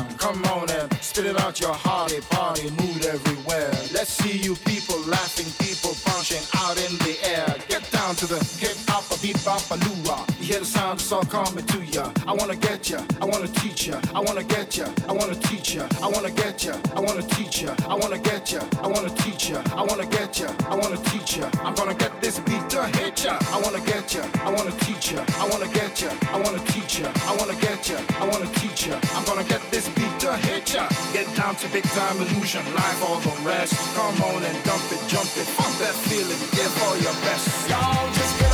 ground. Come on and spit it out your hearty party mood everywhere. Let's see you people laughing, people punching out in the air. Get down to the hip hop, a beat bop a loo hear the sound, it's all coming to ya. I wanna get ya, I wanna teach ya, I wanna get ya, I wanna teach ya, I wanna get ya, I wanna teach ya, I wanna get ya, I wanna teach ya, I wanna get ya, I wanna teach ya. I'm gonna get this beat to hit ya. I wanna get ya, I wanna teach ya, I wanna get ya, I wanna teach ya, I wanna get ya, I wanna teach ya. I'm gonna get this beat to hit ya. Get down to big time illusion, live all the rest. Come on and dump it, jump it, fuck that feeling, give all your best. Y'all just get